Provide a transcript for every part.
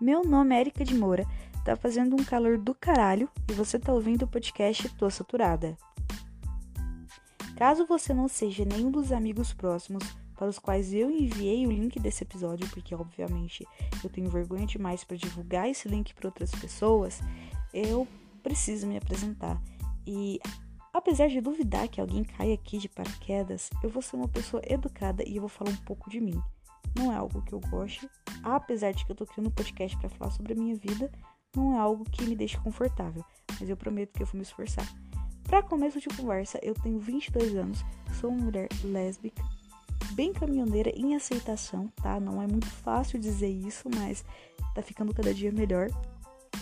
Meu nome é Erika de Moura, tá fazendo um calor do caralho e você tá ouvindo o podcast Tô Saturada. Caso você não seja nenhum dos amigos próximos para os quais eu enviei o link desse episódio, porque obviamente eu tenho vergonha demais para divulgar esse link para outras pessoas, eu preciso me apresentar. E apesar de duvidar que alguém caia aqui de paraquedas, eu vou ser uma pessoa educada e eu vou falar um pouco de mim. Não é algo que eu goste, apesar de que eu tô criando um podcast para falar sobre a minha vida, não é algo que me deixe confortável, mas eu prometo que eu vou me esforçar. Para começo de conversa, eu tenho 22 anos, sou uma mulher lésbica, bem caminhoneira em aceitação, tá? Não é muito fácil dizer isso, mas tá ficando cada dia melhor.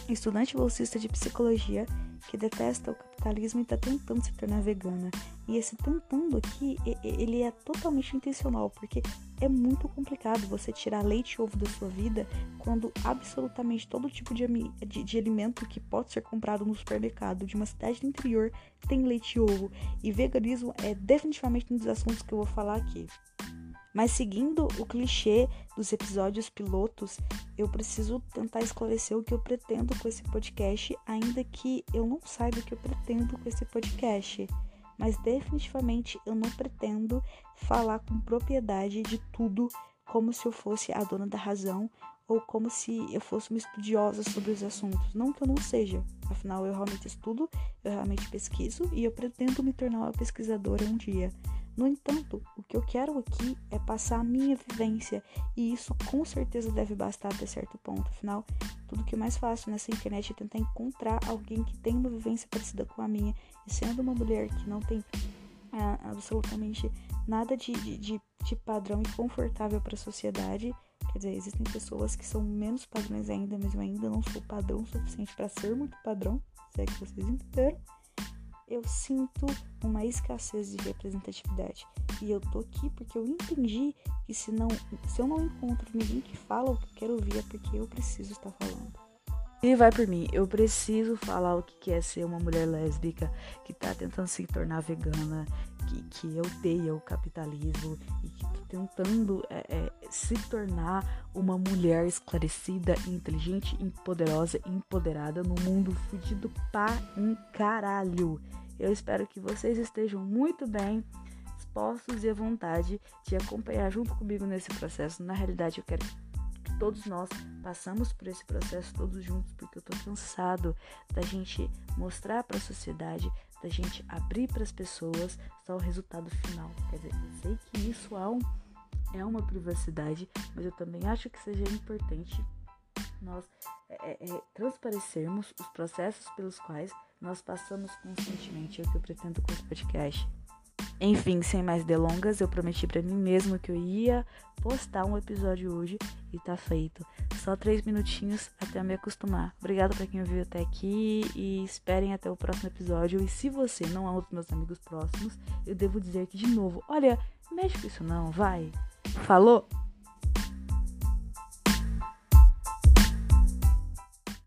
Estudante bolsista de psicologia que detesta o capitalismo e está tentando se tornar vegana. E esse tentando aqui, ele é totalmente intencional, porque é muito complicado você tirar leite e ovo da sua vida quando absolutamente todo tipo de, de, de alimento que pode ser comprado no supermercado de uma cidade do interior tem leite e ovo. E veganismo é definitivamente um dos assuntos que eu vou falar aqui. Mas seguindo o clichê dos episódios pilotos, eu preciso tentar esclarecer o que eu pretendo com esse podcast, ainda que eu não saiba o que eu pretendo com esse podcast. Mas definitivamente eu não pretendo falar com propriedade de tudo como se eu fosse a dona da razão ou como se eu fosse uma estudiosa sobre os assuntos. Não que eu não seja, afinal eu realmente estudo, eu realmente pesquiso e eu pretendo me tornar uma pesquisadora um dia. No entanto, o que eu quero aqui é passar a minha vivência e isso com certeza deve bastar até certo ponto. Afinal, tudo que é mais fácil nessa internet é tentar encontrar alguém que tem uma vivência parecida com a minha. E sendo uma mulher que não tem ah, absolutamente nada de, de, de padrão e confortável para a sociedade, quer dizer, existem pessoas que são menos padrões ainda, mas eu ainda não sou padrão suficiente para ser muito padrão, se é que vocês entenderam eu sinto uma escassez de representatividade. E eu tô aqui porque eu entendi que se, não, se eu não encontro ninguém que fala o que eu quero ouvir, é porque eu preciso estar falando. E vai por mim, eu preciso falar o que é ser uma mulher lésbica que tá tentando se tornar vegana, que, que odeia o capitalismo e que tá tentando é, é, se tornar uma mulher esclarecida, inteligente, poderosa empoderada no mundo fudido pra um caralho. Eu espero que vocês estejam muito bem dispostos e à vontade de acompanhar junto comigo nesse processo. Na realidade, eu quero que todos nós passamos por esse processo todos juntos, porque eu tô cansado da gente mostrar para a sociedade, da gente abrir para as pessoas só o resultado final. Quer dizer, eu sei que isso é, um, é uma privacidade, mas eu também acho que seja importante nós é, é, é transparecermos os processos pelos quais nós passamos conscientemente. É o que eu pretendo com esse podcast. Enfim, sem mais delongas, eu prometi para mim mesmo que eu ia postar um episódio hoje e tá feito. Só três minutinhos até eu me acostumar. Obrigada para quem ouviu até aqui e esperem até o próximo episódio. E se você não é um dos meus amigos próximos, eu devo dizer que de novo, olha, mexe com isso não, vai. Falou?